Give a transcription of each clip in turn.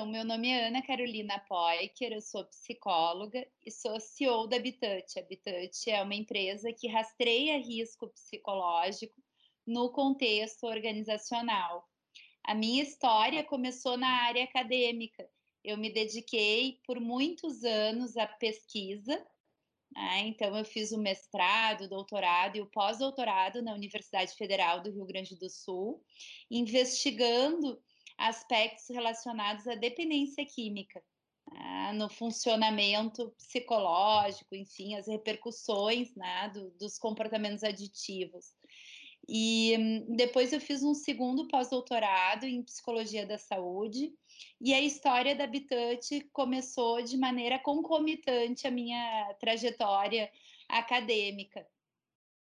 Então, meu nome é Ana Carolina Poiker, eu sou psicóloga e sou CEO da Habitat. A Habitat é uma empresa que rastreia risco psicológico no contexto organizacional. A minha história começou na área acadêmica. Eu me dediquei por muitos anos à pesquisa, né? então eu fiz o mestrado, o doutorado e o pós-doutorado na Universidade Federal do Rio Grande do Sul, investigando aspectos relacionados à dependência química, né, no funcionamento psicológico, enfim, as repercussões né, do, dos comportamentos aditivos. E hum, depois eu fiz um segundo pós-doutorado em psicologia da saúde, e a história da Habitat começou de maneira concomitante à minha trajetória acadêmica.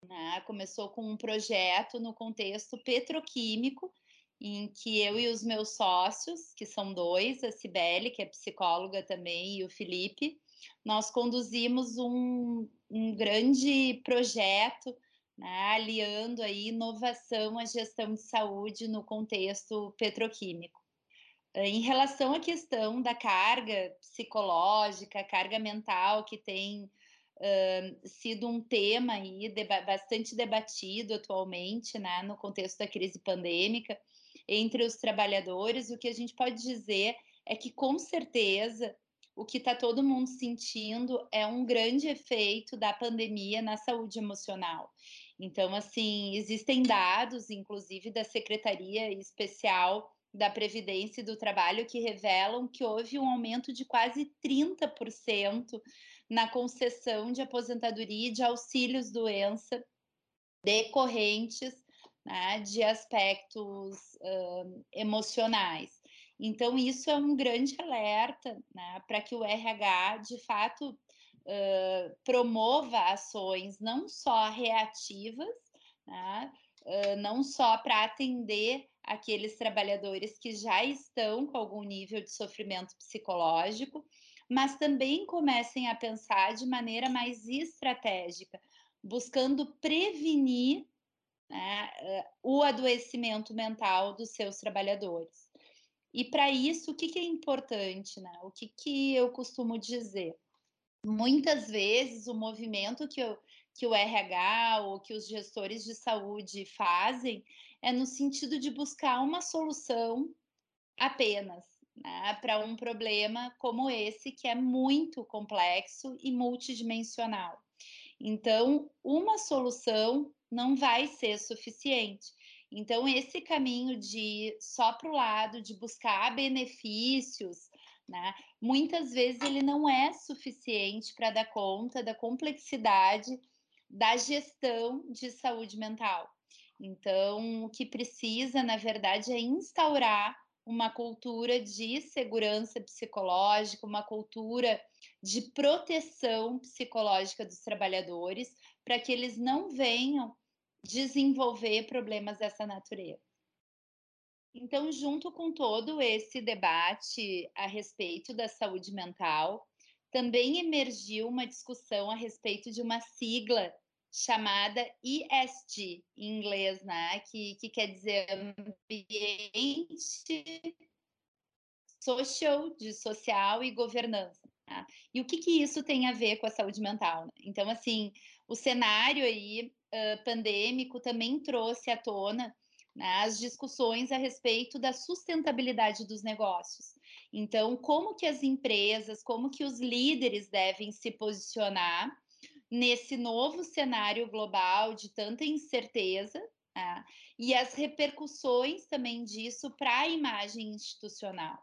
Né? Começou com um projeto no contexto petroquímico, em que eu e os meus sócios, que são dois, a Cibele, que é psicóloga também, e o Felipe, nós conduzimos um, um grande projeto, né, aliando aí inovação à gestão de saúde no contexto petroquímico. Em relação à questão da carga psicológica, carga mental que tem uh, sido um tema aí bastante debatido atualmente, né, no contexto da crise pandêmica, entre os trabalhadores, o que a gente pode dizer é que, com certeza, o que está todo mundo sentindo é um grande efeito da pandemia na saúde emocional. Então, assim, existem dados, inclusive da Secretaria Especial da Previdência e do Trabalho, que revelam que houve um aumento de quase 30% na concessão de aposentadoria e de auxílios doença decorrentes né, de aspectos uh, emocionais. Então, isso é um grande alerta né, para que o RH, de fato, uh, promova ações não só reativas, né, uh, não só para atender aqueles trabalhadores que já estão com algum nível de sofrimento psicológico, mas também comecem a pensar de maneira mais estratégica, buscando prevenir né, eh, o adoecimento mental dos seus trabalhadores. E para isso, o que, que, é importante? Né? O que, que eu costumo dizer? Muitas vezes o movimento que, eu, que o RH ou que os gestores de saúde fazem é no sentido de buscar uma solução apenas né, para um problema como esse, que é muito complexo e multidimensional. Então, uma solução não vai ser suficiente. Então, esse caminho de só para o lado, de buscar benefícios, né, muitas vezes ele não é suficiente para dar conta da complexidade da gestão de saúde mental. Então, o que precisa, na verdade, é instaurar uma cultura de segurança psicológica, uma cultura de proteção psicológica dos trabalhadores, para que eles não venham desenvolver problemas dessa natureza. Então, junto com todo esse debate a respeito da saúde mental, também emergiu uma discussão a respeito de uma sigla chamada ESG, em inglês, né? que, que quer dizer ambiente social, de social e governança. Tá? E o que, que isso tem a ver com a saúde mental? Né? Então, assim, o cenário aí pandêmico também trouxe à tona né, as discussões a respeito da sustentabilidade dos negócios. Então, como que as empresas, como que os líderes devem se posicionar nesse novo cenário global de tanta incerteza né, e as repercussões também disso para a imagem institucional.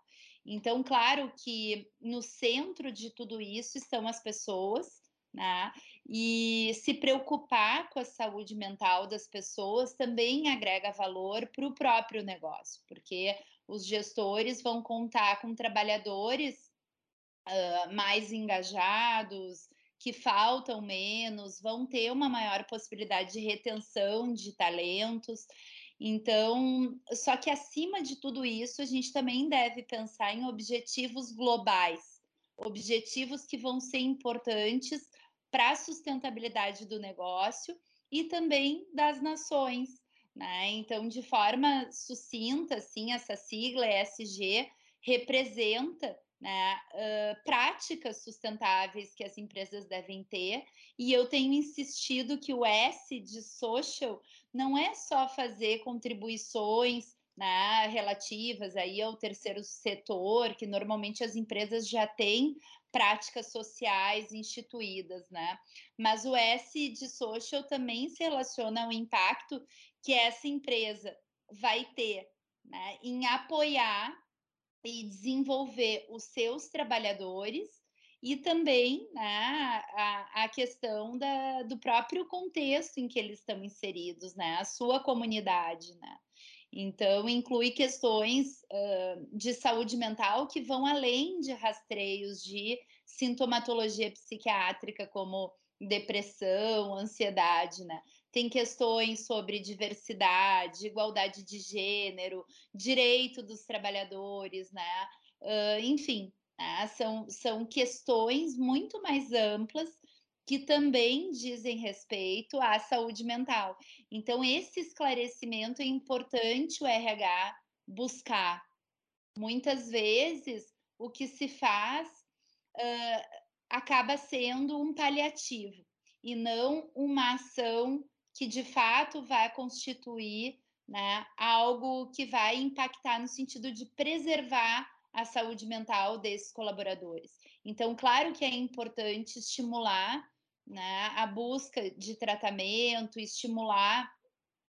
Então, claro que no centro de tudo isso estão as pessoas, né? E se preocupar com a saúde mental das pessoas também agrega valor para o próprio negócio, porque os gestores vão contar com trabalhadores uh, mais engajados, que faltam menos, vão ter uma maior possibilidade de retenção de talentos. Então, só que acima de tudo isso, a gente também deve pensar em objetivos globais, objetivos que vão ser importantes para a sustentabilidade do negócio e também das nações. Né? Então, de forma sucinta, assim, essa sigla ESG, representa né, uh, práticas sustentáveis que as empresas devem ter, e eu tenho insistido que o S de social não é só fazer contribuições né, relativas aí ao terceiro setor, que normalmente as empresas já têm práticas sociais instituídas, né? Mas o S de social também se relaciona ao impacto que essa empresa vai ter né, em apoiar e desenvolver os seus trabalhadores e também né, a, a questão da, do próprio contexto em que eles estão inseridos, né, a sua comunidade, né. Então, inclui questões uh, de saúde mental que vão além de rastreios de sintomatologia psiquiátrica, como depressão, ansiedade, né? Tem questões sobre diversidade, igualdade de gênero, direito dos trabalhadores, né? Uh, enfim, né? são, são questões muito mais amplas que também dizem respeito à saúde mental. Então, esse esclarecimento é importante o RH buscar. Muitas vezes, o que se faz uh, acaba sendo um paliativo e não uma ação que de fato vai constituir né, algo que vai impactar no sentido de preservar a saúde mental desses colaboradores. Então, claro que é importante estimular né, a busca de tratamento, estimular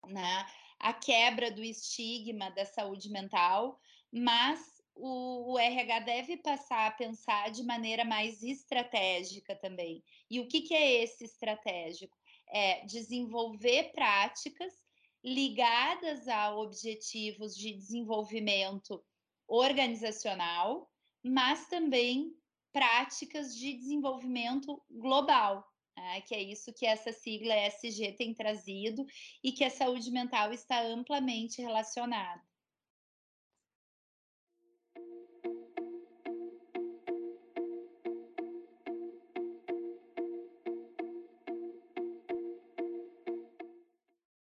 né, a quebra do estigma da saúde mental, mas o, o, RH deve passar a pensar de maneira mais estratégica também. E o que, que é esse estratégico? É desenvolver práticas ligadas a objetivos de desenvolvimento organizacional, mas também práticas de desenvolvimento global, né? que é isso que essa sigla ESG tem trazido e que a saúde mental está amplamente relacionada.